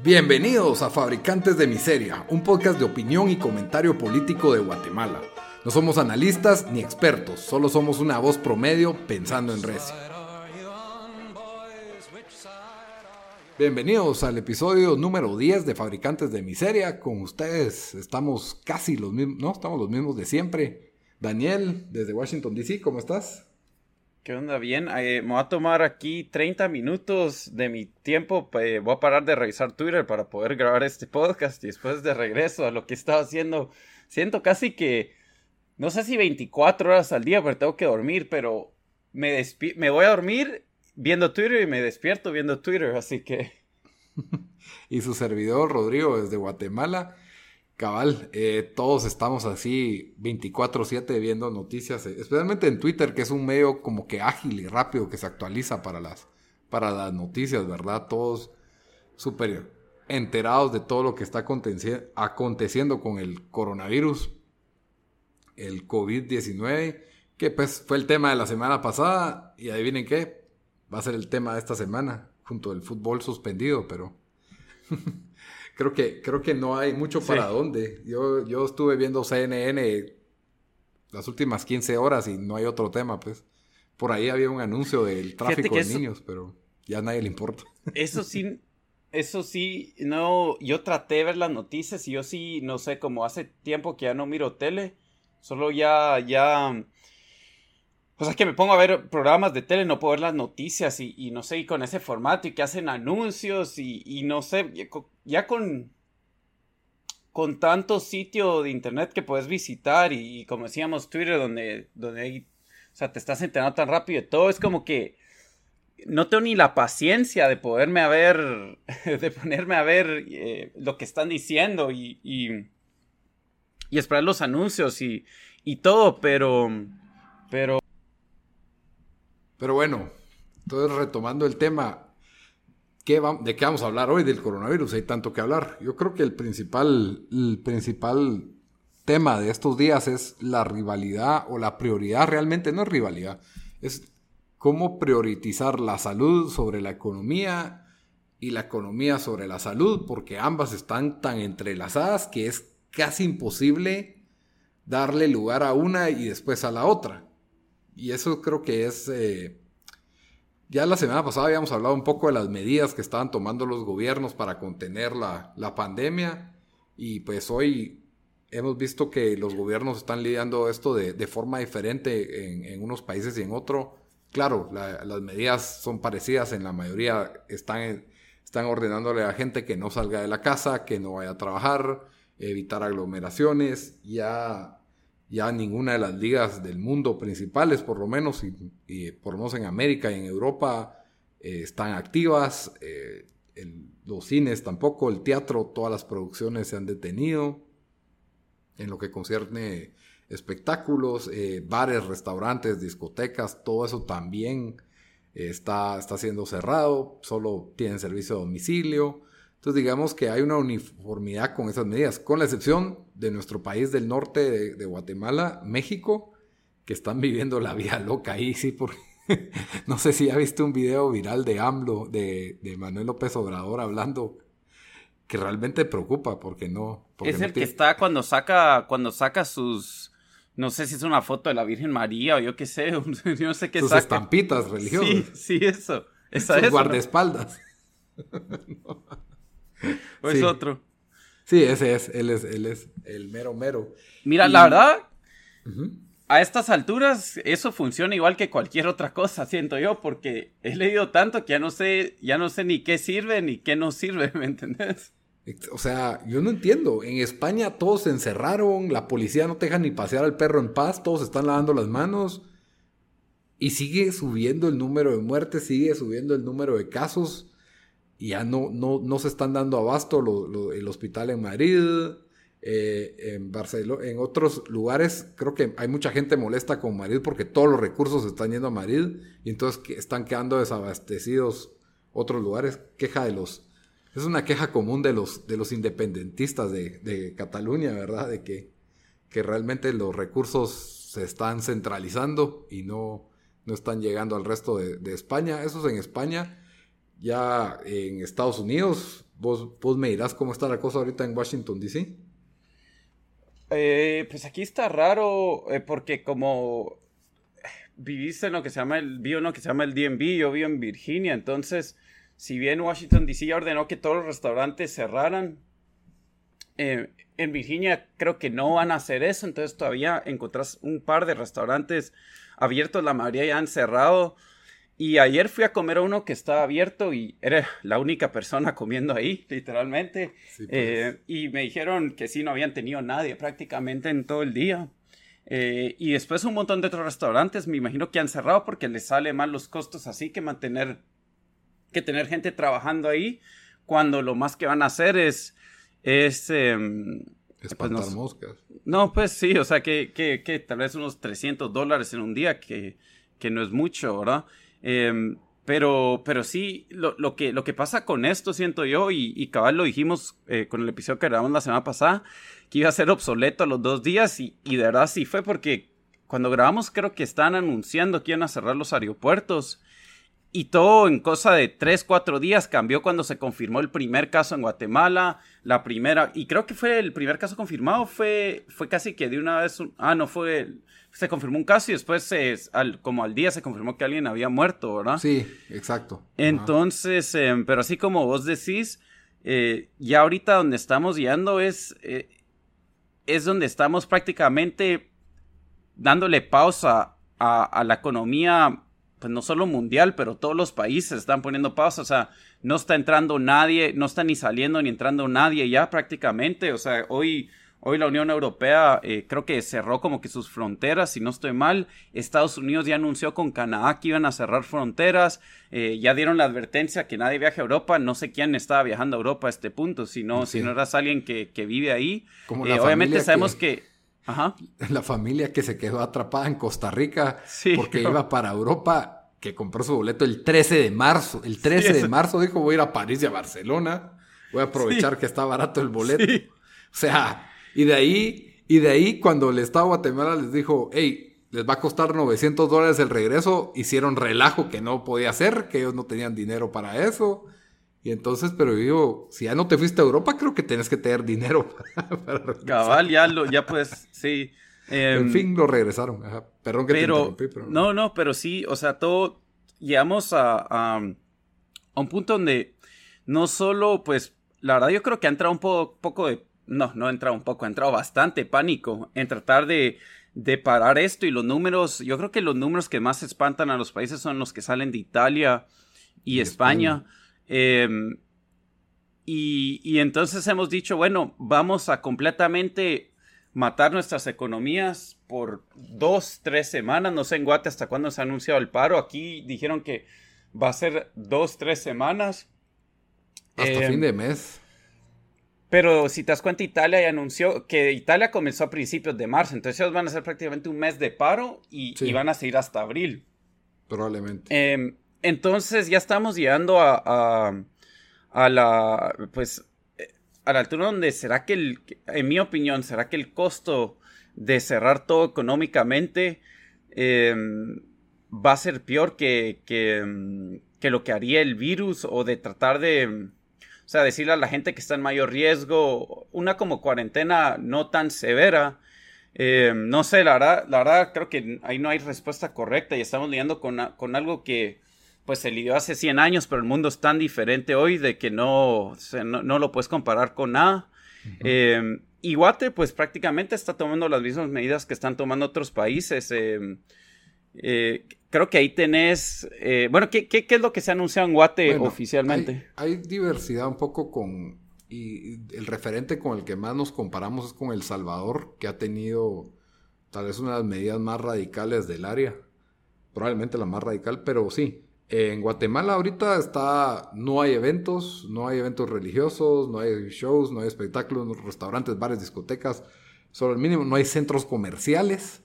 Bienvenidos a Fabricantes de Miseria, un podcast de opinión y comentario político de Guatemala. No somos analistas ni expertos, solo somos una voz promedio pensando en recio. Bienvenidos al episodio número 10 de Fabricantes de Miseria. Con ustedes estamos casi los mismos, no, estamos los mismos de siempre. Daniel, desde Washington, D.C., ¿cómo estás? ¿Qué onda? Bien, eh, me voy a tomar aquí 30 minutos de mi tiempo. Voy a parar de revisar Twitter para poder grabar este podcast y después de regreso a lo que estaba haciendo. Siento casi que, no sé si 24 horas al día, pero tengo que dormir, pero me, me voy a dormir viendo Twitter y me despierto viendo Twitter, así que... y su servidor, Rodrigo, desde Guatemala. Cabal, eh, todos estamos así 24/7 viendo noticias, eh, especialmente en Twitter, que es un medio como que ágil y rápido que se actualiza para las, para las noticias, ¿verdad? Todos súper enterados de todo lo que está aconteciendo con el coronavirus, el COVID-19, que pues fue el tema de la semana pasada y adivinen qué, va a ser el tema de esta semana, junto al fútbol suspendido, pero... creo que, creo que no hay mucho para dónde. Yo, yo estuve viendo CNN las últimas 15 horas y no hay otro tema, pues. Por ahí había un anuncio del tráfico de niños, pero ya a nadie le importa. Eso sí, eso sí, no, yo traté de ver las noticias y yo sí, no sé, como hace tiempo que ya no miro tele, solo ya, ya o sea, que me pongo a ver programas de tele, no puedo ver las noticias y, no sé, y con ese formato y que hacen anuncios y, no sé, ya con, con tanto sitio de internet que puedes visitar y, como decíamos, Twitter, donde, donde hay, o sea, te estás enterando tan rápido y todo, es como que no tengo ni la paciencia de poderme a ver, de ponerme a ver eh, lo que están diciendo y, y, esperar los anuncios y, y todo, pero, pero pero bueno, entonces retomando el tema, ¿qué ¿de qué vamos a hablar hoy del coronavirus? Hay tanto que hablar. Yo creo que el principal, el principal tema de estos días es la rivalidad o la prioridad, realmente no es rivalidad, es cómo priorizar la salud sobre la economía y la economía sobre la salud, porque ambas están tan entrelazadas que es casi imposible darle lugar a una y después a la otra. Y eso creo que es... Eh, ya la semana pasada habíamos hablado un poco de las medidas que estaban tomando los gobiernos para contener la, pandemia. Y pues hoy hemos visto que los gobiernos están lidiando esto de, forma diferente en, unos países y en otro. Claro, las medidas son parecidas, en la mayoría están, están ordenándole a la gente que no salga de la casa, que no vaya a trabajar, evitar aglomeraciones. Ya ya ninguna de las ligas del mundo principales, por lo menos, y, por lo menos en América y en Europa, eh, están activas. Eh, los cines tampoco, el teatro, todas las producciones se han detenido. En lo que concierne espectáculos, eh, bares, restaurantes, discotecas, todo eso también está, está siendo cerrado, solo tienen servicio de domicilio. Entonces digamos que hay una uniformidad con esas medidas, con la excepción de nuestro país del norte de, Guatemala, México, que están viviendo la vida loca ahí, sí, porque no sé si ya viste un video viral de AMLO, de, Manuel López Obrador hablando que realmente preocupa porque no. es el que está cuando saca, cuando saca sus, no sé si es una foto de la Virgen María o yo qué sé, yo no sé qué sus estampitas religiosas. Sí, sí, eso. Esa sus guardaespaldas. ¿O es otro? Sí, ese es. Él es, él es el mero mero. Mira, la verdad, a estas alturas eso funciona igual que cualquier otra cosa, siento yo, porque he leído tanto que ya no sé, ya no sé ni qué sirve ni qué no sirve, ¿me entendés? O sea, yo no entiendo. En España todos se encerraron, la policía no te deja ni pasear al perro en paz, todos están lavando las manos. Y sigue subiendo el número de muertes, sigue subiendo el número de casos y ya no, no, no se están dando abasto el hospital en Madrid, eh, en Barcelona, en otros lugares. Creo que hay mucha gente molesta con Madrid porque todos los recursos están yendo a Madrid y entonces están quedando desabastecidos otros lugares. Queja de los. Es una queja común de los, de los independentistas de, Cataluña, ¿verdad? De que, que realmente los recursos se están centralizando y no, no están llegando al resto de, de España. Eso es en España ya en Estados Unidos, vos, vos me dirás cómo está la cosa ahorita en Washington, D.C. Eh, pues aquí está raro eh, porque como viviste en lo que se llama el, vivo en lo que se llama el DMV, yo vivo en Virginia, entonces si bien Washington DC ya ordenó que todos los restaurantes cerraran, eh, en Virginia creo que no van a hacer eso, entonces todavía encontrás un par de restaurantes abiertos, la mayoría ya han cerrado. Y ayer fui a comer a uno que estaba abierto y era la única persona comiendo ahí, literalmente. pues. Eh, y me dijeron que sí, no habían tenido nadie prácticamente en todo el día. Eh, y después un montón de otros restaurantes, me imagino que han cerrado porque les sale mal los costos así que mantener, que tener gente trabajando ahí, cuando lo más que van a hacer es, es em, Espantar pues no- moscas. no, pues sí, o sea que, que, que tal vez unos 300 dólares en un día, que, que no es mucho, ¿verdad? Em, pero, pero sí, lo, lo, que, lo que pasa con esto, siento yo, y, y cabal lo dijimos eh, con el episodio que grabamos la semana pasada, que iba a ser obsoleto a los dos días, y, y de verdad sí fue porque cuando grabamos creo que están anunciando que iban a cerrar los aeropuertos. Y todo en cosa de 3, 4 días cambió cuando se confirmó el primer caso en Guatemala, la primera, y creo que fue el primer caso confirmado, fue, fue casi que de una vez, un- ah, no fue, se confirmó un caso y después, se, al, como al día se confirmó que alguien había muerto, ¿verdad? Sí, exacto. Entonces, em, pero así como vos decís, eh, ya ahorita donde estamos yendo es, eh, es donde estamos prácticamente dándole pausa a, a la economía, pues no solo mundial, pero todos los países están poniendo pausa, o sea, no está entrando nadie, no está ni saliendo ni entrando nadie ya prácticamente, o sea, hoy... Hoy la Unión Europea eh, creo que cerró como que sus fronteras, si no estoy mal. Estados Unidos ya anunció con Canadá que iban a cerrar fronteras. Eh, ya dieron la advertencia que nadie viaje a Europa. No sé quién estaba viajando a Europa a este punto, si no, Sí. si no eras alguien que, que vive ahí. Como Eh, obviamente sabemos que- que... Ajá. La familia que se quedó atrapada en Costa Rica Sí. porque iba para Europa, que compró su boleto el 13 de marzo. El 13 Sí, de marzo dijo, voy a ir a París y a Barcelona. Voy a aprovechar que está barato el boleto. O sea, y de ahí, y de ahí cuando el Estado de Guatemala les dijo, hey, les va a costar 900 dólares el regreso, hicieron relajo que no podía hacer, que ellos no tenían dinero para eso. Y entonces, pero yo digo, si ya no te fuiste a Europa, creo que tienes que tener dinero para, para regresar. Cabal, ya lo, ya pues, sí. En Em, fin, lo regresaron. Ajá. Perdón que te pero, interrumpí, pero... no, no, pero sí, o sea, todo, llegamos a, a, a un punto donde no solo, pues, la verdad yo creo que ha entrado un po- poco de, no, no ha entrado un poco, ha entrado bastante pánico en tratar de, de parar esto y los números, yo creo que los números que más espantan a los países son los que salen de Italia y, Y España. Em, y, y entonces hemos dicho, bueno, vamos a completamente matar nuestras economías por dos, tres semanas. No sé en Guate hasta cuándo se ha anunciado el paro. Aquí dijeron que va a ser dos, tres semanas. Hasta Em, fin de mes. Pero si te das cuenta, Italia ya anunció que Italia comenzó a principios de marzo. Entonces ellos van a hacer prácticamente un mes de paro y, Sí. y van a seguir hasta abril. Probablemente. Eh, entonces ya estamos llegando a, a, a la pues a la altura donde será que el en mi opinión será que el costo de cerrar todo económicamente eh, va a ser peor que, que, que lo que haría el virus o de tratar de o sea decirle a la gente que está en mayor riesgo una como cuarentena no tan severa. Eh, no sé, la verdad, la verdad creo que ahí no hay respuesta correcta y estamos lidiando con, con algo que pues se lidió hace 100 años, pero el mundo es tan diferente hoy de que no, no, no lo puedes comparar con nada. Eh, y Guate pues prácticamente está tomando las mismas medidas que están tomando otros países. eh, eh, creo que ahí tenés, eh, bueno, ¿qué, qué, qué es lo que se ha anunciado en Guate Bueno, oficialmente? Hay, hay diversidad un poco con. Y el referente con el que más nos comparamos es con El Salvador, que ha tenido tal vez una de las medidas más radicales del área. Probablemente la más radical, pero sí. En Guatemala ahorita está. No hay eventos, no hay eventos religiosos, no hay shows, no hay espectáculos, no- restaurantes, bares, discotecas. Solo el mínimo. No hay centros comerciales.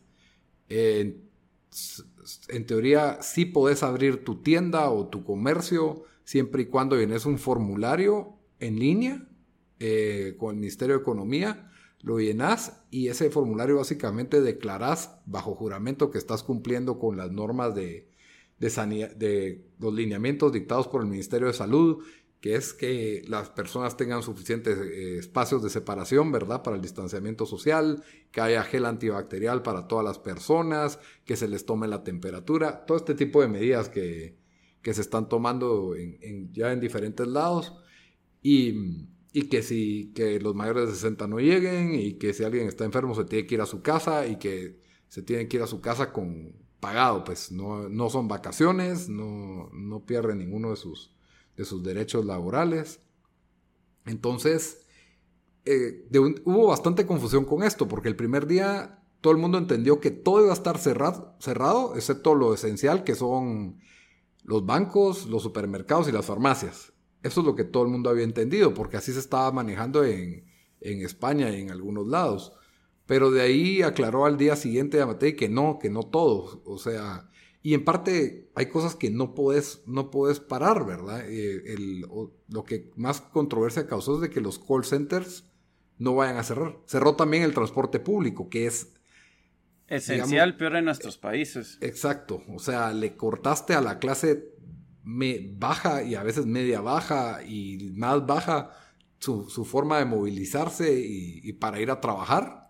En teoría, sí podés abrir tu tienda o tu comercio siempre y cuando llenes un formulario en línea eh, con el Ministerio de Economía, lo llenas y ese formulario básicamente declarás bajo juramento que estás cumpliendo con las normas de, de, de los lineamientos dictados por el Ministerio de Salud, que es que las personas tengan suficientes eh, espacios de separación, ¿verdad? Para el distanciamiento social, que haya gel antibacterial para todas las personas, que se les tome la temperatura, todo este tipo de medidas que, se están tomando ya en diferentes lados. Y, y, que si que los mayores de 60 no lleguen y que si alguien está enfermo se tiene que ir a su casa y que se tiene que ir a su casa con pagado, pues no, no son vacaciones, no, no pierden ninguno de sus de sus derechos laborales. Entonces, eh, hubo bastante confusión con esto, porque el primer día todo el mundo entendió que todo iba a estar cerrado, cerrado, excepto lo esencial, que son los bancos, los supermercados y las farmacias. Eso es lo que todo el mundo había entendido, porque así se estaba manejando en, en España y en algunos lados. Pero de ahí aclaró al día siguiente a Matei que no, que no todos. O sea, y en parte hay cosas que no puedes, no puedes parar, ¿verdad? Eh, lo que más controversia causó es de que los call centers no vayan a cerrar. Cerró también el transporte público, que es... Esencial, peor en nuestros países. Exacto. O sea, le cortaste a la clase baja y a veces media baja y más baja su, forma de movilizarse y para ir a trabajar.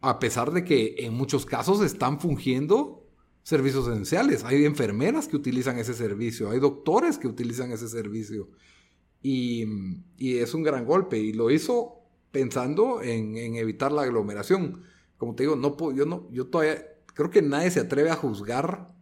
A pesar de que en muchos casos están fungiendo servicios esenciales. Hay enfermeras que utilizan ese servicio, hay doctores que utilizan ese servicio. Y, es un gran golpe. Y lo hizo pensando en, evitar la aglomeración. Como te digo, no yo no, yo todavía creo que nadie se atreve a juzgar.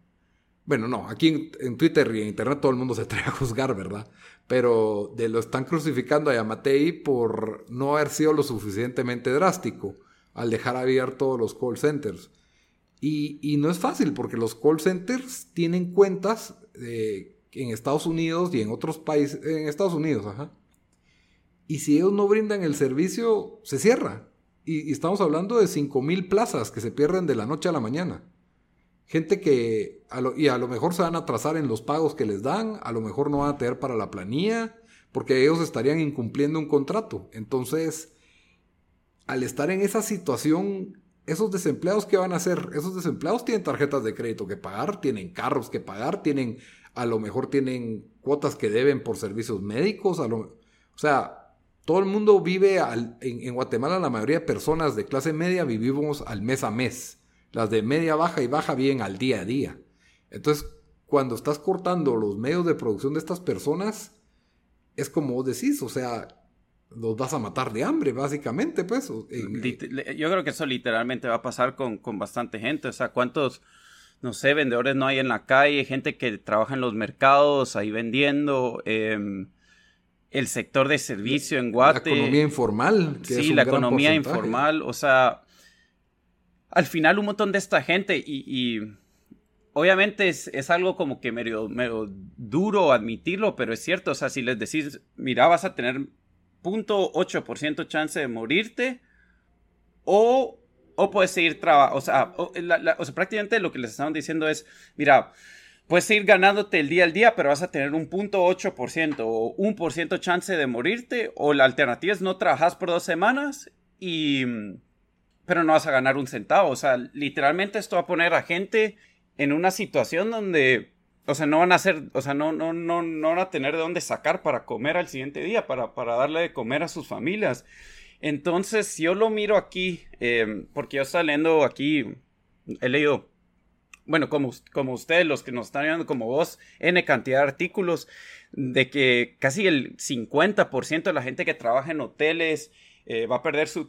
Bueno, no, aquí en, Twitter y en Internet todo el mundo se atreve a juzgar, ¿verdad? Pero de lo están crucificando a Yamatei por no haber sido lo suficientemente drástico al dejar abiertos los call centers. Y, no es fácil porque los call centers tienen cuentas eh, en Estados Unidos y en otros países, en Estados Unidos, ajá. Y si ellos no brindan el servicio, se cierra. Y, estamos hablando de 5.000 plazas que se pierden de la noche a la mañana. Gente que, y a lo mejor se van a atrasar en los pagos que les dan, a lo mejor no van a tener para la planilla, porque ellos estarían incumpliendo un contrato. Entonces, al estar en esa situación esos desempleados, ¿qué van a hacer? Esos desempleados tienen tarjetas de crédito que pagar, tienen carros que pagar, tienen, a lo mejor tienen cuotas que deben por servicios médicos, a lo, o sea, todo el mundo vive, en, en, Guatemala la mayoría de personas de clase media vivimos al mes a mes. Las de media baja y baja viven al día a día. Entonces, cuando estás cortando los medios de producción de estas personas, es como vos decís, o sea, los vas a matar de hambre, básicamente, pues. Yo creo que eso literalmente va a pasar con, bastante gente. O sea, ¿cuántos, no sé, vendedores no hay en la calle? Gente que trabaja en los mercados, ahí vendiendo. Em, el sector de servicio en Guate. La economía informal. sí, la economía informal. O sea, al final un montón de esta gente y... obviamente es, es, algo como que medio, medio duro admitirlo, pero es cierto. O sea, si les decís, mira, vas a tener 0.8% chance de morirte o, o puedes seguir trabajando. O, sea, sea, prácticamente lo que les estaban diciendo es, mira, puedes seguir ganándote el día al día, pero vas a tener un 0.8% o un por ciento chance de morirte o la alternativa es no trabajas por dos semanas y... pero no vas a ganar un centavo. O sea, literalmente esto va a poner a gente en una situación donde o sea, no van a hacer, o sea, no, no, no, no van a tener de dónde sacar para comer al siguiente día, para, para darle de comer a sus familias. Entonces, yo lo miro aquí, em, porque yo estaba leyendo aquí, he leído, bueno, como, como ustedes, los que nos están viendo como vos, N cantidad de artículos, de que casi el 50% de la gente que trabaja en hoteles eh, va a perder su,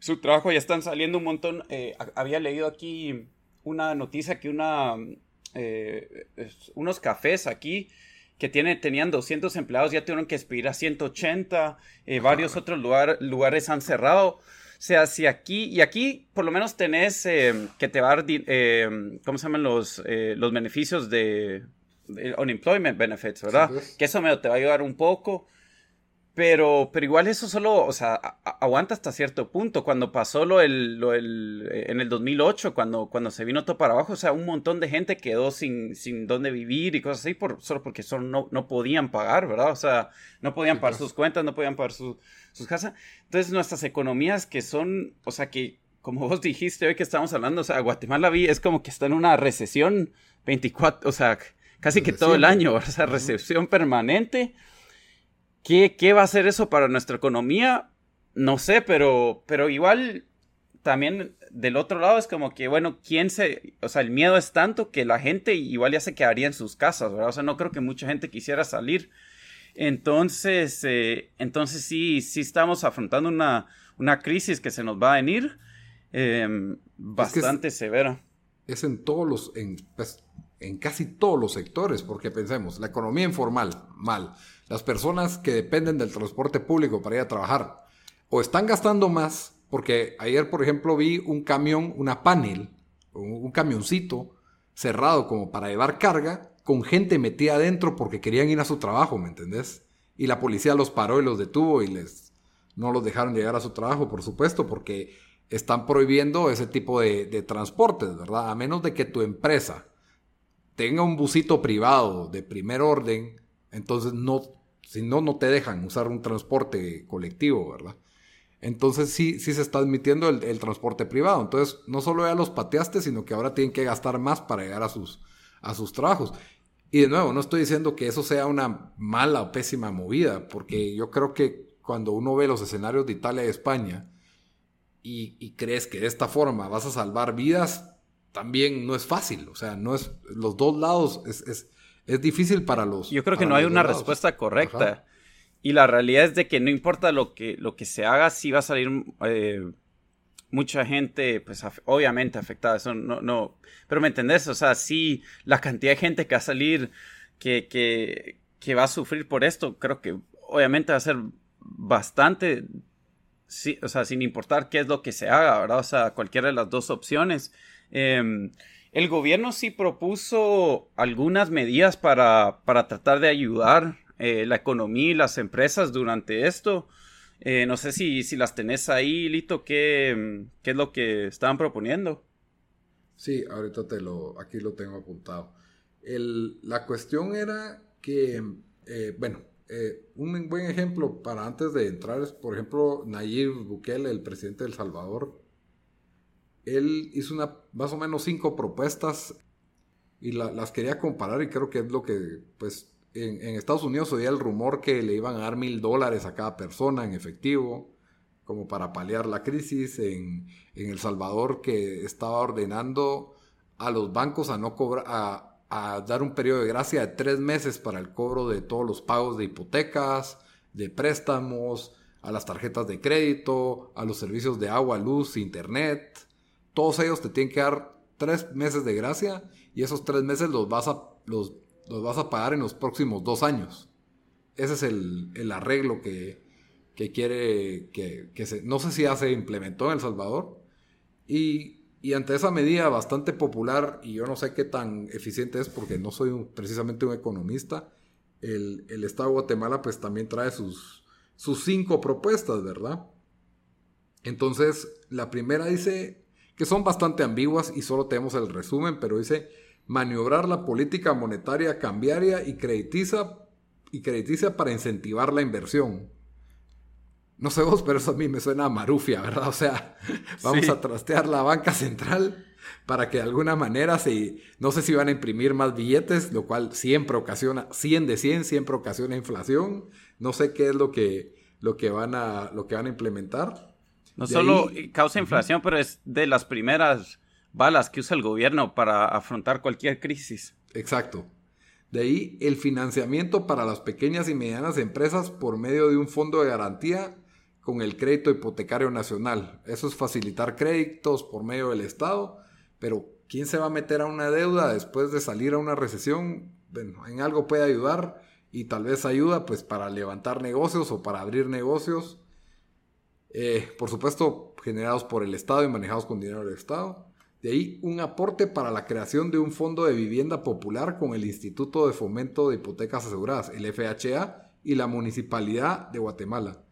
su trabajo, ya están saliendo un montón. Eh, había leído aquí una noticia que una eh, unos cafés aquí que tiene, tenían 200 empleados, ya tuvieron que expedir a 180, eh, varios otros lugares han cerrado. O sea, si aquí, y aquí por lo menos tenés eh, que te va a dar, ¿cómo se llaman los, los beneficios de, unemployment benefits, verdad? Pues. Que eso me, te va a ayudar un poco. Pero, pero igual eso solo, o sea, aguanta hasta cierto punto. Cuando pasó lo, el, lo el, eh, en el 2008, cuando, cuando se vino todo para abajo, o sea, un montón de gente quedó sin, sin dónde vivir y cosas así, por, solo porque solo no, no podían pagar, ¿verdad? O sea, no podían pagar sus cuentas, no podían pagar sus casas. Entonces, nuestras economías que son, o sea, que, como vos dijiste hoy que estamos hablando, o sea, Guatemala vi, es como que está en una recesión 24, o sea, casi que todo el año, o sea, recepción permanente. ¿Qué, ¿Qué va a hacer eso para nuestra economía? No sé, pero, pero igual también del otro lado es como que, bueno, ¿quién se...? O sea, el miedo es tanto que la gente igual ya se quedaría en sus casas, ¿verdad? O sea, no creo que mucha gente quisiera salir. Entonces, eh, entonces sí, sí estamos afrontando una, una crisis que se nos va a venir em, bastante severa. Es en todos los, en, pues, en casi todos los sectores, porque pensemos, la economía informal, mal. Las personas que dependen del transporte público para ir a trabajar, o están gastando más, porque ayer, por ejemplo, vi un camión, una panel, un, camioncito cerrado como para llevar carga, con gente metida adentro porque querían ir a su trabajo, ¿me entendés? Y la policía los paró y los detuvo y les no los dejaron llegar a su trabajo, por supuesto, porque están prohibiendo ese tipo de, de transportes, ¿verdad? A menos de que tu empresa tenga un busito privado de primer orden, entonces no, si no, no te dejan usar un transporte colectivo, ¿verdad? Entonces sí, sí se está admitiendo el, transporte privado. Entonces no solo ya los pateaste, sino que ahora tienen que gastar más para llegar a sus, a sus trabajos. Y de nuevo, no estoy diciendo que eso sea una mala o pésima movida, porque yo creo que cuando uno ve los escenarios de Italia y España y, crees que de esta forma vas a salvar vidas, también no es fácil. O sea, no es los dos lados es, es, es difícil para los. Yo creo que no hay una respuesta correcta. Y la realidad es de que no importa lo que, lo que se haga, sí va a salir eh, mucha gente, pues obviamente afectada. Eso no, no. Pero me entendés, o sea, sí, la cantidad de gente que va a salir, que, que, que va a sufrir por esto, creo que obviamente va a ser bastante. Sí, o sea, sin importar qué es lo que se haga, ¿verdad? O sea, cualquiera de las dos opciones. Em, el gobierno sí propuso algunas medidas para, para tratar de ayudar eh, la economía y las empresas durante esto. Eh, no sé si, si, las tenés ahí, Lito, ¿qué, ¿qué, es lo que estaban proponiendo? Sí, ahorita te lo, aquí lo tengo apuntado. La cuestión era que, eh, bueno, un buen ejemplo para antes de entrar es, por ejemplo, Nayib Bukele, el presidente de El Salvador. Él hizo una, más o menos cinco propuestas y las quería comparar y creo que es lo que, pues, en, Estados Unidos oía el rumor que le iban a dar mil dólares a cada persona en efectivo, como para paliar la crisis. En, El Salvador, que estaba ordenando a los bancos a no cobrar, a, dar un periodo de gracia de tres meses para el cobro de todos los pagos de hipotecas, de préstamos, a las tarjetas de crédito, a los servicios de agua, luz, internet. Todos ellos te tienen que dar tres meses de gracia y esos tres meses los vas a los los vas a pagar en los próximos dos años. Ese es el, arreglo que, quiere, que, se, no sé si ya se implementó en El Salvador. Y, ante esa medida bastante popular, y yo no sé qué tan eficiente es porque no soy precisamente un economista, el, Estado de Guatemala pues también trae sus, sus cinco propuestas, ¿verdad? Entonces, la primera dice que son bastante ambiguas y solo tenemos el resumen, pero dice maniobrar la política monetaria cambiaria y crediticia, y crediticia para incentivar la inversión. No sé vos, pero eso a mí me suena a marufia, ¿verdad? O sea, vamos a trastear la banca central para que de alguna manera se, no sé si van a imprimir más billetes, lo cual siempre ocasiona, 100 de 100, siempre ocasiona inflación. No sé qué es lo que, lo que, van, a, lo que van a implementar. No solo causa inflación, pero es de las primeras balas que usa el gobierno para afrontar cualquier crisis. Exacto. De ahí el financiamiento para las pequeñas y medianas empresas por medio de un fondo de garantía con el crédito hipotecario nacional. Eso es facilitar créditos por medio del Estado, pero ¿quién se va a meter a una deuda después de salir a una recesión? Bueno, en algo puede ayudar y tal vez ayuda pues para levantar negocios o para abrir negocios. Eh, por supuesto, generados por el Estado y manejados con dinero del Estado. De ahí un aporte para la creación de un fondo de vivienda popular con el Instituto de Fomento de Hipotecas Aseguradas, el FHA, y la Municipalidad de Guatemala.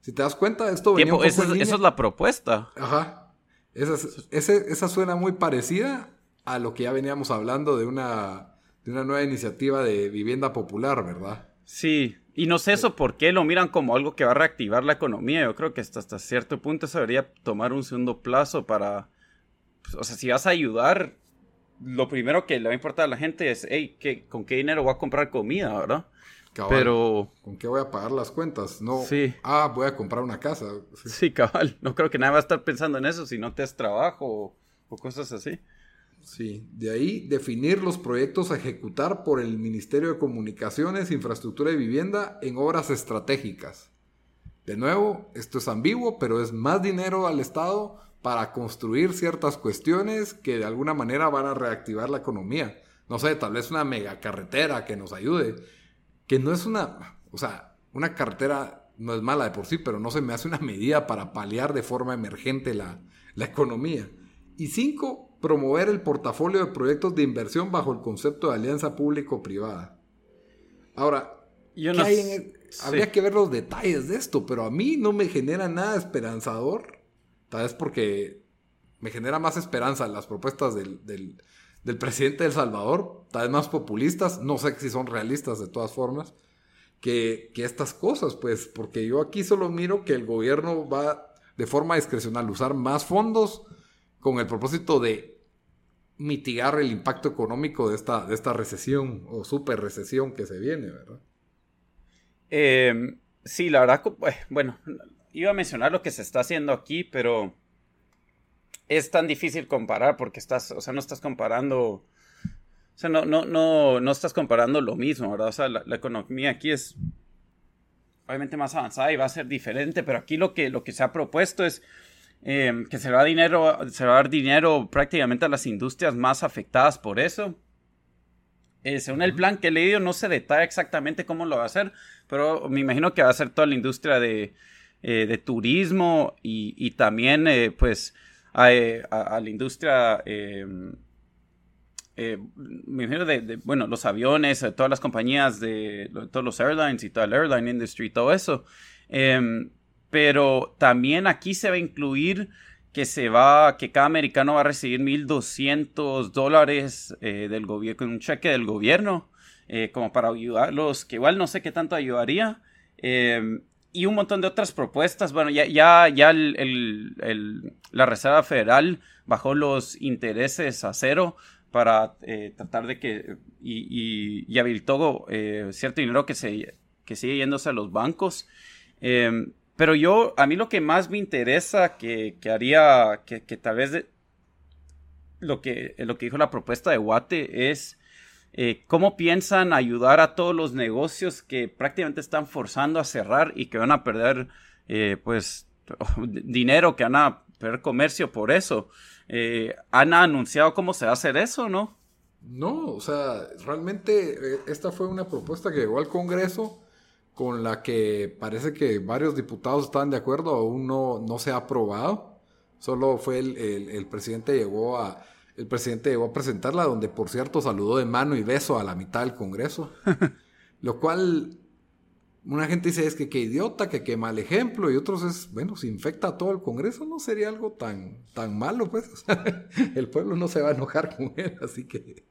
Si te das cuenta, esto venía un esa, es la propuesta. Ajá. Esa, esa, suena muy parecida a lo que ya veníamos hablando de una, de una nueva iniciativa de vivienda popular, ¿verdad? Sí, y no sé eso por qué lo miran como algo que va a reactivar la economía. Yo creo que hasta, hasta cierto punto se debería tomar un segundo plazo para o sea, si vas a ayudar, lo primero que le va a importar a la gente es, hey, ¿qué, ¿con qué dinero voy a comprar comida, verdad? Pero... ¿Con qué voy a pagar las cuentas? No, sí. ah, voy a comprar una casa. Sí. cabal. No creo que nadie va a estar pensando en eso si no te das trabajo o cosas así. Sí, de ahí definir los proyectos a ejecutar por el Ministerio de Comunicaciones, Infraestructura y Vivienda en obras estratégicas. De nuevo, esto es ambiguo, pero es más dinero al Estado para construir ciertas cuestiones que de alguna manera van a reactivar la economía. No sé, tal vez una megacarretera que nos ayude, que no es una, o sea, una carretera no es mala de por sí, pero no se me hace una medida para paliar de forma emergente la, la economía. Y cinco, promover el portafolio de proyectos de inversión bajo el concepto de alianza público-privada. Ahora, Yo no habría que ver los detalles de esto, pero a mí no me genera nada esperanzador. Tal vez porque me genera más esperanza las propuestas del, presidente de El Salvador, tal vez más populistas, no sé si son realistas de todas formas, que, que estas cosas, pues, porque yo aquí solo miro que el gobierno va de forma discrecional usar más fondos con el propósito de mitigar el impacto económico de esta, de esta recesión o super recesión que se viene, ¿verdad? Em, sí, la verdad, eh, bueno, iba a mencionar lo que se está haciendo aquí, pero es tan difícil comparar porque estás, o sea, no estás comparando, o sea, no, no, no, no estás comparando lo mismo, ¿verdad? O sea, la, economía aquí es obviamente más avanzada y va a ser diferente, pero aquí lo que, lo que se ha propuesto es Em, que se va, a dinero, se va a dar dinero prácticamente a las industrias más afectadas por eso. Eh, según el plan que he leído, no se detalla exactamente cómo lo va a hacer, pero me imagino que va a ser toda la industria de, eh, turismo y, también, eh, pues, a, la industria, em, me imagino de, bueno, los aviones, todas las compañías de, todos los airlines y toda la airline industry, todo eso. Em, pero también aquí se va a incluir que se va, que cada americano va a recibir 1.200 dólares eh, del gobierno, un cheque del gobierno, eh, como para ayudarlos, que igual no sé qué tanto ayudaría. Eh, y un montón de otras propuestas. Bueno, ya, ya, ya la Reserva Federal bajó los intereses a cero para tratar de que, y, y, habilitó cierto dinero que, se, que sigue yéndose a los bancos. Pero yo, a mí lo que más me interesa que, haría, que, tal vez lo, que, lo que dijo la propuesta de Guate es eh, cómo piensan ayudar a todos los negocios que prácticamente están forzando a cerrar y que van a perder, eh, pues, dinero, que van a perder comercio por eso. Eh, ¿Han anunciado cómo se va a hacer eso, no? No, o sea, realmente esta fue una propuesta que llegó al Congreso con la que parece que varios diputados están de acuerdo, aún no, no se ha aprobado. Solo fue el, el, presidente llegó a el presidente llegó a presentarla, donde por cierto saludó de mano y beso a la mitad del Congreso. lo cual una gente dice es que qué idiota, que qué mal ejemplo, y otros es, bueno, si infecta a todo el Congreso no sería algo tan, tan malo, pues. el pueblo no se va a enojar con él, así que,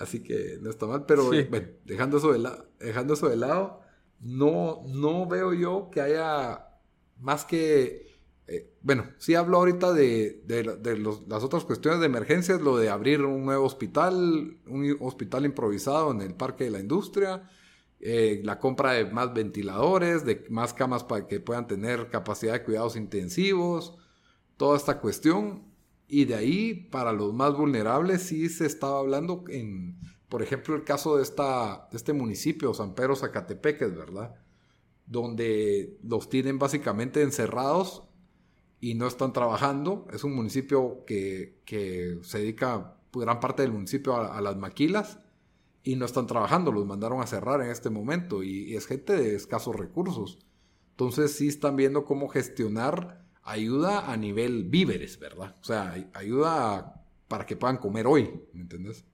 así que no está mal, pero bueno, dejando eso de, dejando eso de lado, no, no veo yo que haya más que... Eh, bueno, sí hablo ahorita de, las otras cuestiones de emergencias, lo de abrir un nuevo hospital, un hospital improvisado en el Parque de la Industria, eh, la compra de más ventiladores, de más camas para que puedan tener capacidad de cuidados intensivos, toda esta cuestión. Y de ahí, para los más vulnerables, sí se estaba hablando en por ejemplo, el caso de, esta, este municipio, San Pedro Zacatepeques, ¿verdad? Donde los tienen básicamente encerrados y no están trabajando. Es un municipio que, se dedica gran parte del municipio a, las maquilas y no están trabajando, los mandaron a cerrar en este momento y, es gente de escasos recursos. Entonces sí están viendo cómo gestionar ayuda a nivel víveres, ¿verdad? O sea, ayuda para que puedan comer hoy, ¿me entiendes?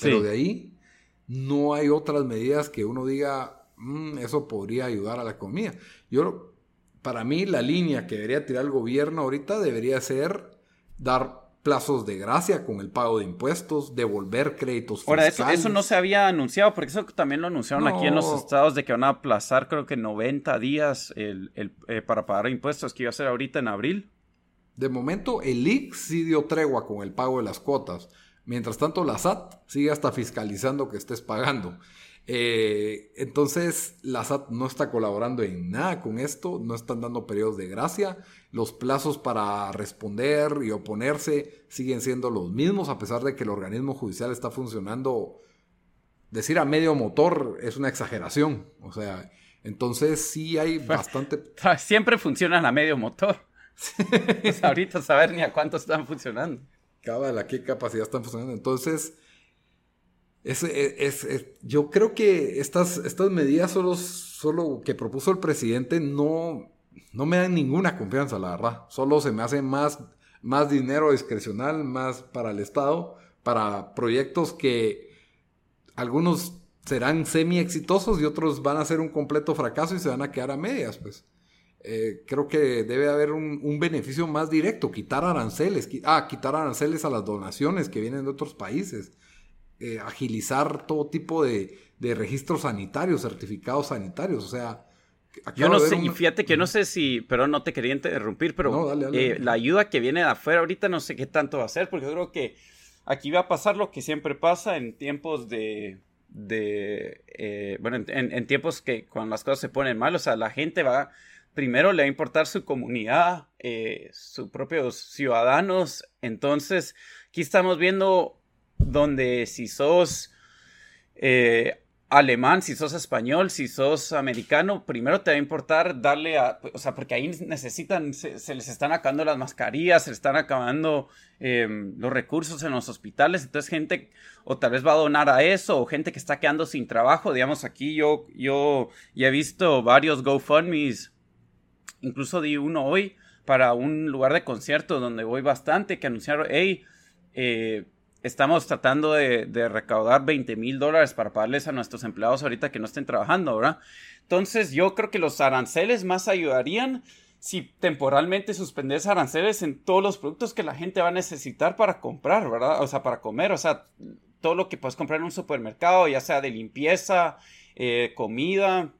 Pero de ahí no hay otras medidas que uno diga, mm, eso podría ayudar a la economía. Yo, para mí, la línea que debería tirar el gobierno ahorita debería ser dar plazos de gracia con el pago de impuestos, devolver créditos fiscales. Ahora, eso, no se había anunciado, porque eso también lo anunciaron aquí en los estados de que van a aplazar creo que 90 días el, eh, para pagar impuestos, que iba a ser ahorita en abril. de momento el IC sí dio tregua con el pago de las cuotas. Mientras tanto, la SAT sigue hasta fiscalizando que estés pagando. Eh, entonces, la SAT no está colaborando en nada con esto, no están dando periodos de gracia. Los plazos para responder y oponerse siguen siendo los mismos, a pesar de que el organismo judicial está funcionando. Decir a medio motor es una exageración. O sea, entonces sí hay bastante. Siempre funcionan a medio motor. pues ahorita saber ni a cuánto están funcionando. Cada a qué capacidad están funcionando. Entonces, es, es, yo creo que estas, estas medidas solo, solo que propuso el presidente no, no me dan ninguna confianza, la verdad. Solo se me hace más, más dinero discrecional, más para el Estado, para proyectos que algunos serán semi exitosos y otros van a ser un completo fracaso y se van a quedar a medias, pues. Eh, creo que debe haber un, beneficio más directo, quitar aranceles, ah, quitar aranceles a las donaciones que vienen de otros países, eh, agilizar todo tipo de, registros sanitarios, certificados sanitarios, o sea... Yo no sé, y fíjate que no sé si, pero no te quería interrumpir, pero eh, la ayuda que viene de afuera ahorita no sé qué tanto va a ser, porque yo creo que aquí va a pasar lo que siempre pasa en tiempos de, de bueno, en, en, tiempos que cuando las cosas se ponen mal, o sea, la gente va primero le va a importar su comunidad, eh, sus propios ciudadanos. Entonces, aquí estamos viendo donde si sos eh, alemán, si sos español, si sos americano, primero te va a importar darle a, o sea, porque ahí necesitan, se, les están acabando las mascarillas, se les están acabando em, los recursos en los hospitales, entonces gente o tal vez va a donar a eso, o gente que está quedando sin trabajo, digamos, aquí yo, yo ya he visto varios GoFundMe's Incluso di uno hoy para un lugar de concierto donde voy bastante, que anunciaron, hey, eh, estamos tratando de, recaudar 20 mil dólares para pagarles a nuestros empleados ahorita que no estén trabajando, ¿verdad? Entonces yo creo que los aranceles más ayudarían si temporalmente suspendes aranceles en todos los productos que la gente va a necesitar para comprar, ¿verdad? O sea, para comer, o sea, todo lo que puedes comprar en un supermercado, ya sea de limpieza, eh, comida,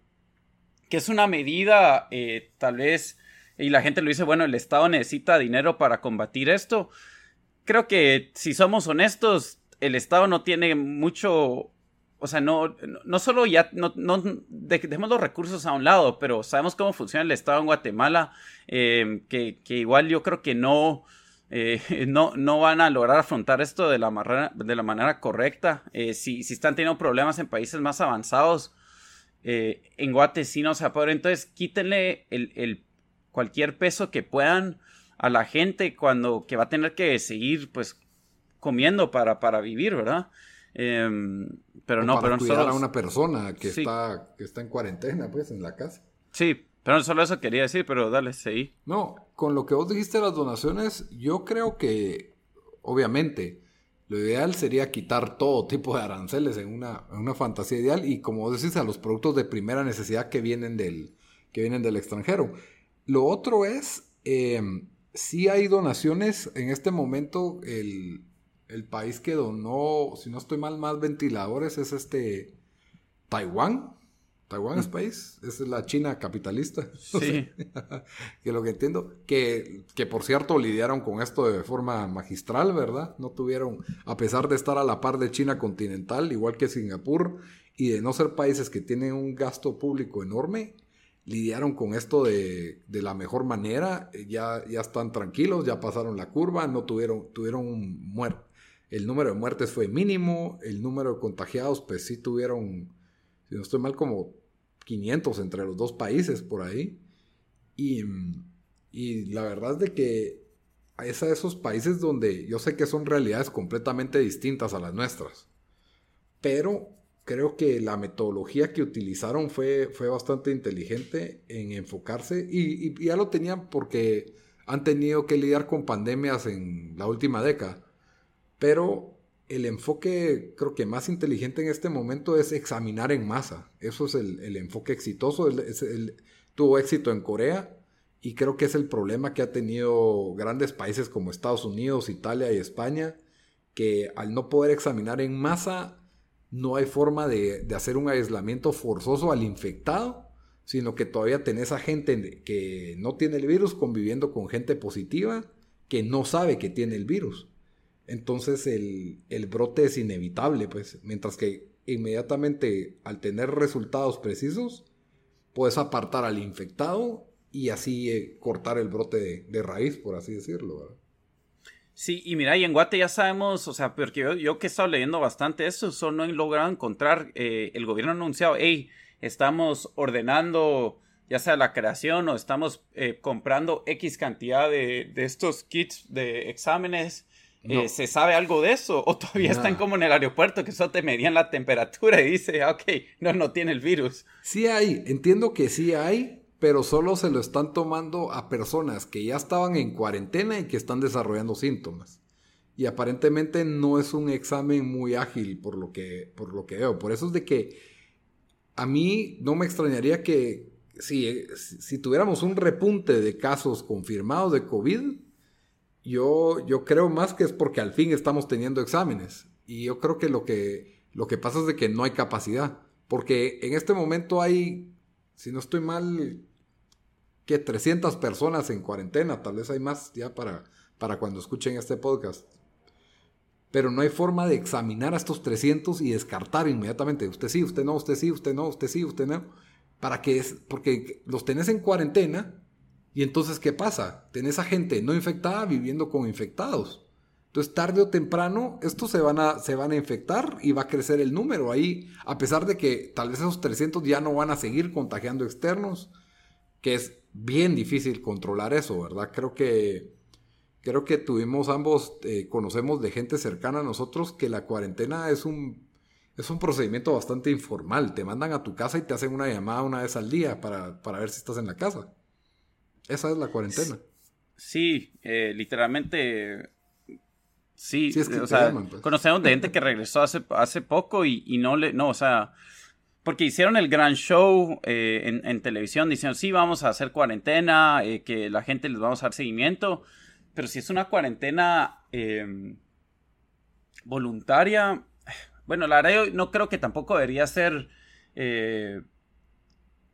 que es una medida eh, tal vez, y la gente lo dice, bueno, el Estado necesita dinero para combatir esto. Creo que si somos honestos, el Estado no tiene mucho, o sea, no, no solo ya, no, dejemos los recursos a un lado, pero sabemos cómo funciona el Estado en Guatemala, eh, que, que, igual yo creo que no, eh, no, no van a lograr afrontar esto de la, manera, de la manera correcta. si, si están teniendo problemas en países más avanzados, eh, en Guate sí no se va Entonces, quítenle el, cualquier peso que puedan a la gente cuando que va a tener que seguir pues comiendo para, para vivir, ¿verdad? Em, pero no, para pero cuidar a una persona que está que está en cuarentena, pues, en la casa. Sí, pero no solo eso quería decir, pero dale, seguí. No, con lo que vos dijiste de las donaciones, yo creo que, obviamente, lo ideal sería quitar todo tipo de aranceles en una, fantasía ideal y como decís a los productos de primera necesidad que vienen del, que vienen del extranjero. Lo otro es, eh, si hay donaciones, en este momento el, el, país que donó, si no estoy mal, más ventiladores es este Taiwán. Taiwán es país, es la China capitalista. Sí. que lo que entiendo, que, que por cierto lidiaron con esto de forma magistral, ¿verdad? No tuvieron, a pesar de estar a la par de China continental, igual que Singapur, y de no ser países que tienen un gasto público enorme, lidiaron con esto de, de la mejor manera, ya, ya están tranquilos, ya pasaron la curva, no tuvieron, tuvieron un muerto. El número de muertes fue mínimo, el número de contagiados, pues sí tuvieron si no estoy mal, como 500 entre los dos países por ahí. Y, y la verdad es de que es a esos países donde yo sé que son realidades completamente distintas a las nuestras. Pero creo que la metodología que utilizaron fue, fue bastante inteligente en enfocarse y, y, ya lo tenían porque han tenido que lidiar con pandemias en la última década. Pero el enfoque creo que más inteligente en este momento es examinar en masa. Eso es el, enfoque exitoso. tuvo éxito en Corea y creo que es el problema que ha tenido grandes países como Estados Unidos, Italia y España, que al no poder examinar en masa no hay forma de, de hacer un aislamiento forzoso al infectado, sino que todavía tenés a gente que no tiene el virus conviviendo con gente positiva que no sabe que tiene el virus. Entonces el, el brote es inevitable, pues, mientras que inmediatamente al tener resultados precisos, puedes apartar al infectado y así eh, cortar el brote de, raíz, por así decirlo. Sí, y mira, y en Guate ya sabemos, o sea, porque yo, que he estado leyendo bastante eso, solo no he logrado encontrar, eh, el gobierno ha anunciado, hey, estamos ordenando ya sea la creación o estamos eh, comprando X cantidad de, de, estos kits de exámenes. ¿Se sabe algo de eso? ¿O todavía están como en el aeropuerto que solo te medían la temperatura y dice, ah, ok, no, no tiene el virus? Sí hay, entiendo que sí hay, pero solo se lo están tomando a personas que ya estaban en cuarentena y que están desarrollando síntomas. Y aparentemente no es un examen muy ágil por lo que, por lo que veo. Por eso es de que a mí no me extrañaría que si, si tuviéramos un repunte de casos confirmados de COVID, yo, yo creo más que es porque al fin estamos teniendo exámenes. Y yo creo que lo que, lo que pasa es de que no hay capacidad. Porque en este momento hay, si no estoy mal, que 300 personas en cuarentena, tal vez hay más ya para, para cuando escuchen este podcast. Pero no hay forma de examinar a estos 300 y descartar inmediatamente. Usted sí, usted no, usted sí, usted no, usted sí, usted no. Para que es, porque los tenés en cuarentena y entonces ¿qué pasa? Tenés a gente no infectada viviendo con infectados. Entonces tarde o temprano estos se van a, se van a infectar y va a crecer el número ahí, a pesar de que tal vez esos 300 ya no van a seguir contagiando externos, que es bien difícil controlar eso, ¿verdad? Creo que, creo que tuvimos ambos, eh, conocemos de gente cercana a nosotros que la cuarentena es un, es un procedimiento bastante informal. Te mandan a tu casa y te hacen una llamada una vez al día para, ver si estás en la casa. Esa es la cuarentena. Sí, eh, literalmente Sí, o sea, pues. conocemos de gente que regresó hace, hace poco y, y, no le, no, o sea, porque hicieron el gran show eh, en, televisión diciendo, sí, vamos a hacer cuarentena, eh, que la gente les vamos a dar seguimiento, pero si es una cuarentena em, voluntaria, bueno, la verdad yo no creo que tampoco debería ser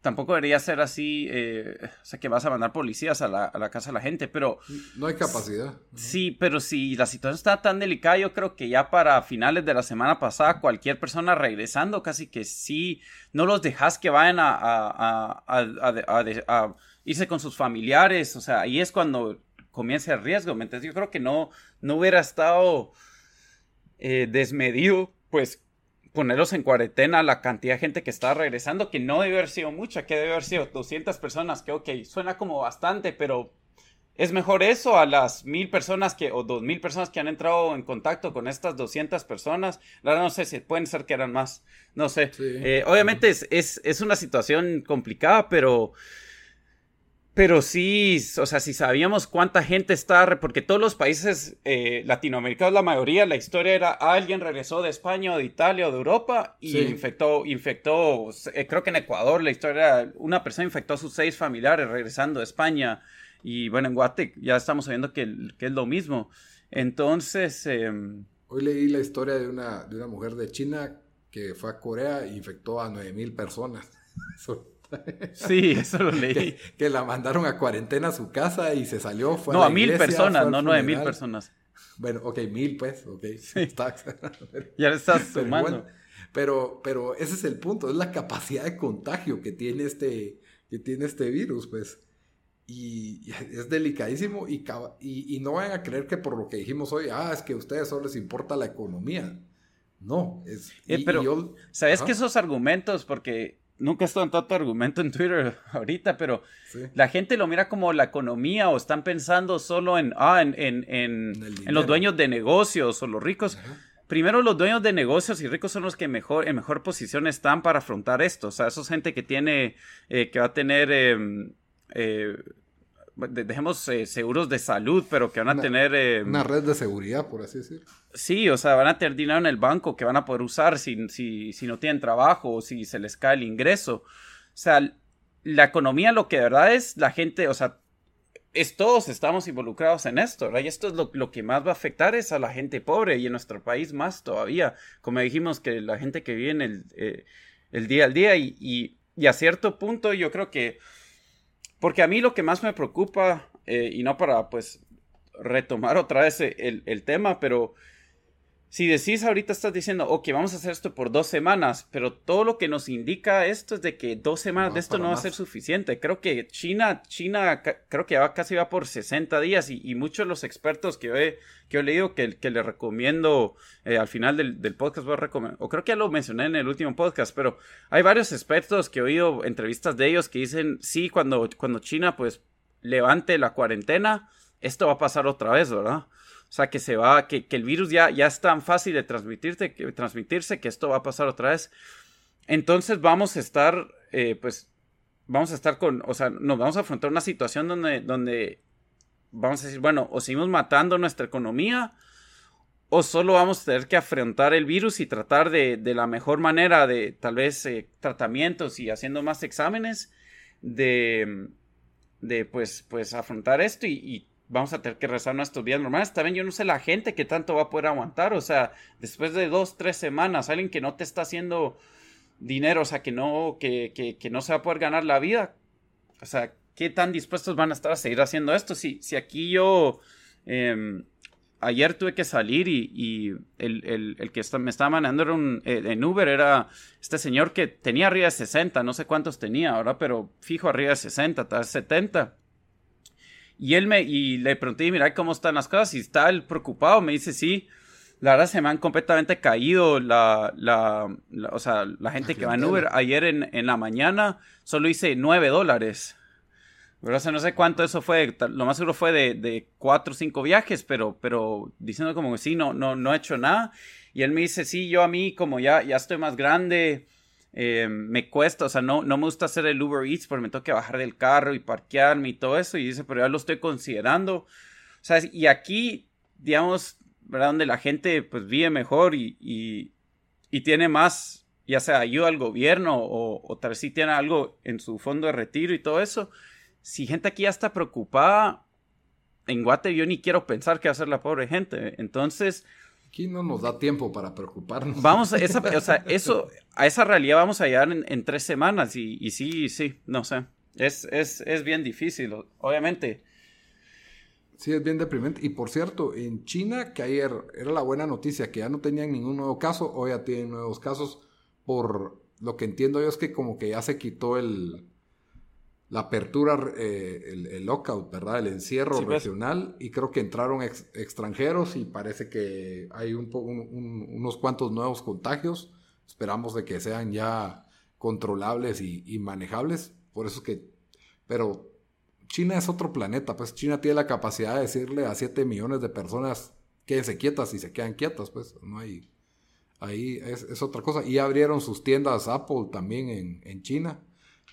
tampoco debería ser así, eh, o sea, que vas a mandar policías a la, casa de la gente, pero... No hay capacidad. Sí, pero si la situación está tan delicada, yo creo que ya para finales de la semana pasada, cualquier persona regresando, casi que sí, no los dejas que vayan a, a, irse con sus familiares, o sea, ahí es cuando comienza el riesgo, ¿me entiendes? Yo creo que no, no hubiera estado eh, desmedido, pues ponerlos en cuarentena la cantidad de gente que está regresando, que no debe haber sido mucha, que debe haber sido 200 personas, que ok, suena como bastante, pero es mejor eso a las mil personas que, o dos mil personas que han entrado en contacto con estas 200 personas. Ahora no sé si pueden ser que eran más, no sé. Eh, obviamente es, es, es una situación complicada, pero pero sí, o sea, si sabíamos cuánta gente está, porque todos los países eh, latinoamericanos, la mayoría, la historia era alguien regresó de España o de Italia o de Europa y infectó, infectó, eh, creo que en Ecuador la historia era, una persona infectó a sus seis familiares regresando de España y bueno, en Guate ya estamos sabiendo que, que es lo mismo. Entonces... Em, Hoy leí la historia de una, de una mujer de China que fue a Corea e infectó a nueve mil personas. Sí, eso lo leí. Que, la mandaron a cuarentena a su casa y se salió. Fue no, a, mil personas, no nueve mil personas. Bueno, ok, mil pues, ok. ya le estás sumando. Pero, pero, ese es el punto, es la capacidad de contagio que tiene este, que tiene este virus, pues. Y, es delicadísimo y, y, no vayan a creer que por lo que dijimos hoy, ah, es que a ustedes solo les importa la economía. No, es... Eh, pero, ¿sabes que esos argumentos, porque nunca he estado en tanto argumento en Twitter ahorita, pero la gente lo mira como la economía o están pensando solo en, ah, en, en, en, los dueños de negocios o los ricos. Primero, los dueños de negocios y ricos son los que mejor, en mejor posición están para afrontar esto. O sea, eso es gente que tiene, eh, que va a tener em, eh, dejemos eh, seguros de salud, pero que van a tener... Eh, una red de seguridad, por así decirlo. Sí, o sea, van a tener dinero en el banco que van a poder usar si, si, si no tienen trabajo o si se les cae el ingreso. O sea, la economía lo que de verdad es la gente, o sea, es todos estamos involucrados en esto, ¿verdad? Y esto es lo, que más va a afectar es a la gente pobre y en nuestro país más todavía. Como dijimos, que la gente que vive en el, eh, el día al día y, y, y a cierto punto yo creo que porque a mí lo que más me preocupa, eh, y no para, pues, retomar otra vez el, el tema, pero si decís ahorita estás diciendo, ok, vamos a hacer esto por dos semanas, pero todo lo que nos indica esto es de que dos semanas de esto no va a ser suficiente. Creo que China, China, creo que va, casi va por 60 días y, muchos de los expertos que he, que he leído que, que le recomiendo eh, al final del, del podcast, voy a recomendar, o creo que ya lo mencioné en el último podcast, pero hay varios expertos que he oído entrevistas de ellos que dicen, sí, cuando, cuando China pues levante la cuarentena, esto va a pasar otra vez, ¿verdad? O sea, que se va, que, el virus ya, ya es tan fácil de transmitirte, que, transmitirse que esto va a pasar otra vez. Entonces vamos a estar, eh, pues, vamos a estar con, o sea, nos vamos a afrontar una situación donde, donde vamos a decir, bueno, o seguimos matando nuestra economía, o solo vamos a tener que afrontar el virus y tratar de, de la mejor manera de tal vez eh, tratamientos y haciendo más exámenes de, de pues, pues afrontar esto y vamos a tener que rezar nuestros días normales. También yo no sé la gente que tanto va a poder aguantar. O sea, después de dos, tres semanas, alguien que no te está haciendo dinero, o sea, que no, que, que, no se va a poder ganar la vida. O sea, ¿qué tan dispuestos van a estar a seguir haciendo esto? Si, si aquí yo... Em, ayer tuve que salir y, el, el, que me estaba manejando era un, eh, en Uber era este señor que tenía arriba de 60, no sé cuántos tenía ahora, pero fijo arriba de 60, tal vez 70. Y él me, y le pregunté, mira, ¿cómo están las cosas? Y está él preocupado, me dice, sí, la verdad se me han completamente caído la, la, o sea, la gente que va en Uber. Ayer en, en la mañana solo hice 9 dólares. Pero, o sea, no sé cuánto eso fue, lo más seguro fue de, de cuatro o cinco viajes, pero, pero diciendo como que sí, no, no, no he hecho nada. Y él me dice, sí, yo a mí como ya, ya estoy más grande, eh, me cuesta, o sea, no, no me gusta hacer el Uber Eats porque me tengo que bajar del carro y parquearme y todo eso. Y dice, pero ya lo estoy considerando. O sea, y aquí, digamos, ¿verdad? Donde la gente pues vive mejor y, y, tiene más, ya sea ayuda al gobierno o, o tal vez sí tiene algo en su fondo de retiro y todo eso. Si gente aquí ya está preocupada, en Guate yo ni quiero pensar qué hacer la pobre gente. Entonces, Aquí no nos da tiempo para preocuparnos. Vamos, a esa, o sea, eso, a esa realidad vamos a llegar en, tres semanas y, y, sí, sí, no sé. Es, es, es bien difícil, obviamente. Sí, es bien deprimente. Y por cierto, en China, que ayer era la buena noticia, que ya no tenían ningún nuevo caso, hoy ya tienen nuevos casos. Por lo que entiendo yo es que como que ya se quitó el, la apertura, eh, el, lockout, ¿verdad? El encierro pues. regional y creo que entraron extranjeros y parece que hay un, unos cuantos nuevos contagios. Esperamos de que sean ya controlables y, manejables. Por eso es que, pero China es otro planeta, pues China tiene la capacidad de decirle a 7 millones de personas quédense quietas y se quedan quietas, pues no hay, ahí es, otra cosa. Y abrieron sus tiendas Apple también en, en China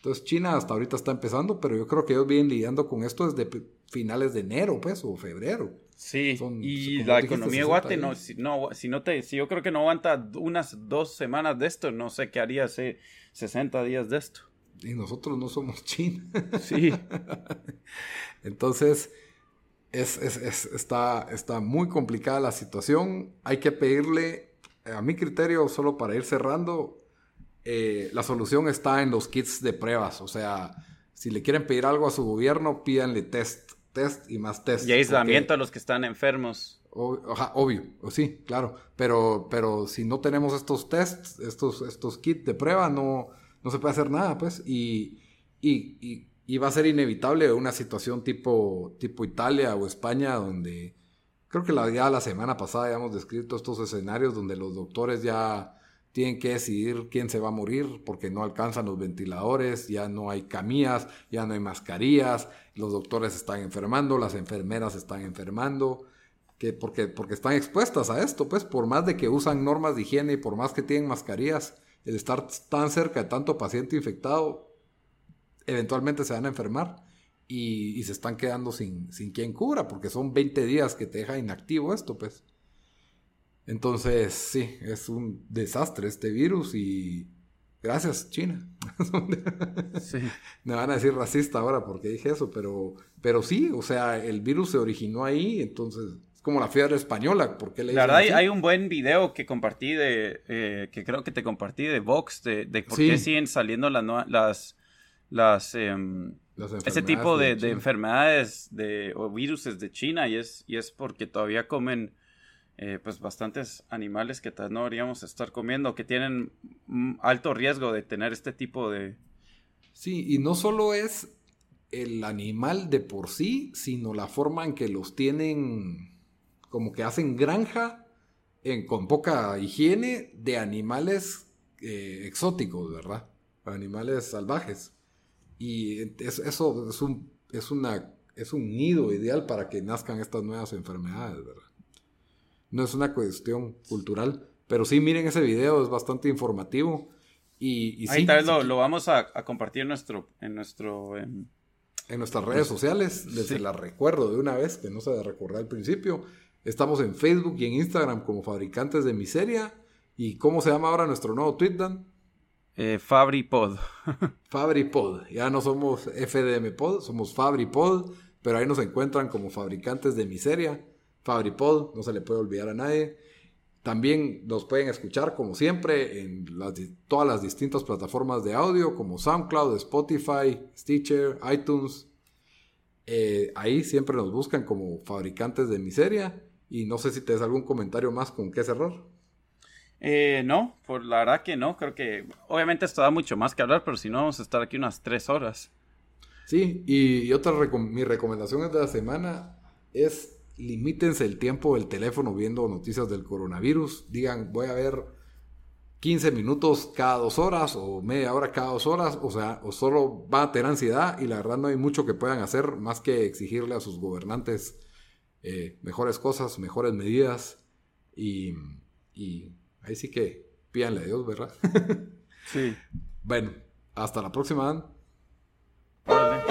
entonces China hasta ahorita está empezando, pero yo creo que ellos vienen lidiando con esto desde finales de enero, pues, o febrero. Sí, y la economía de Guate, no, si, no, si no te, si yo creo que no aguanta unas dos semanas de esto, no sé qué haría hace 60 días de esto. Y nosotros no somos China. Sí. Entonces, es, es, es, está, está muy complicada la situación. Hay que pedirle, a mi criterio, solo para ir cerrando, eh, la solución está en los kits de pruebas. O sea, si le quieren pedir algo a su gobierno, pídanle test, test y más test. Y aislamiento a los que están enfermos. obvio, sí, claro. Pero, pero si no tenemos estos tests, estos, estos kits de prueba, no, no se puede hacer nada, pues. Y, y, y, va a ser inevitable una situación tipo, tipo Italia o España, donde creo que la, ya la semana pasada ya hemos descrito estos escenarios donde los doctores ya tienen que decidir quién se va a morir porque no alcanzan los ventiladores, ya no hay camillas, ya no hay mascarillas, los doctores están enfermando, las enfermeras están enfermando, que porque, porque están expuestas a esto, pues por más de que usan normas de higiene y por más que tienen mascarillas, el estar tan cerca de tanto paciente infectado, eventualmente se van a enfermar y, se están quedando sin, sin quien cubra, porque son 20 días que te deja inactivo esto, pues. Entonces, sí, es un desastre este virus y gracias, China. sí. Me van a decir racista ahora porque dije eso, pero, pero sí, o sea, el virus se originó ahí, entonces es como la fiebre española. ¿por qué le la verdad, hay, un buen video que compartí de, eh, que creo que te compartí de Vox, de, de por qué siguen saliendo las, las, las, em, ese tipo de, enfermedades de, o virus de China y es, y es porque todavía comen eh, pues bastantes animales que no deberíamos estar comiendo, que tienen alto riesgo de tener este tipo de... Sí, y no solo es el animal de por sí, sino la forma en que los tienen, como que hacen granja en, con poca higiene de animales eh, exóticos, ¿verdad? Animales salvajes. Y eso es un, es, una, es un nido ideal para que nazcan estas nuevas enfermedades, ¿verdad? No es una cuestión cultural, pero sí miren ese video, es bastante informativo. Y, Ahí tal vez lo, vamos a, compartir en nuestro... En nuestro en nuestras redes sociales, les la recuerdo de una vez, que no se de recordar al principio. Estamos en Facebook y en Instagram como Fabricantes de Miseria. ¿Y cómo se llama ahora nuestro nuevo tweet, Dan? Eh, FabriPod. FabriPod. Ya no somos FDM Pod, somos FabriPod, pero ahí nos encuentran como fabricantes de miseria. FabriPod, no se le puede olvidar a nadie. También nos pueden escuchar, como siempre, en todas las distintas plataformas de audio, como SoundCloud, Spotify, Stitcher, iTunes. Eh, ahí siempre nos buscan como fabricantes de miseria. Y no sé si te das algún comentario más con qué cerrar. Eh, no, por la verdad que no. Creo que obviamente esto da mucho más que hablar, pero si no vamos a estar aquí unas tres horas. Sí, y, otra mi recomendación de la semana es limítense el tiempo del teléfono viendo noticias del coronavirus. Digan, voy a ver 15 minutos cada dos horas o media hora cada dos horas. O sea, o solo va a tener ansiedad y la verdad no hay mucho que puedan hacer más que exigirle a sus gobernantes eh, mejores cosas, mejores medidas y Ahí sí que pídanle a Dios, ¿verdad? sí. Bueno, hasta la próxima, Dan.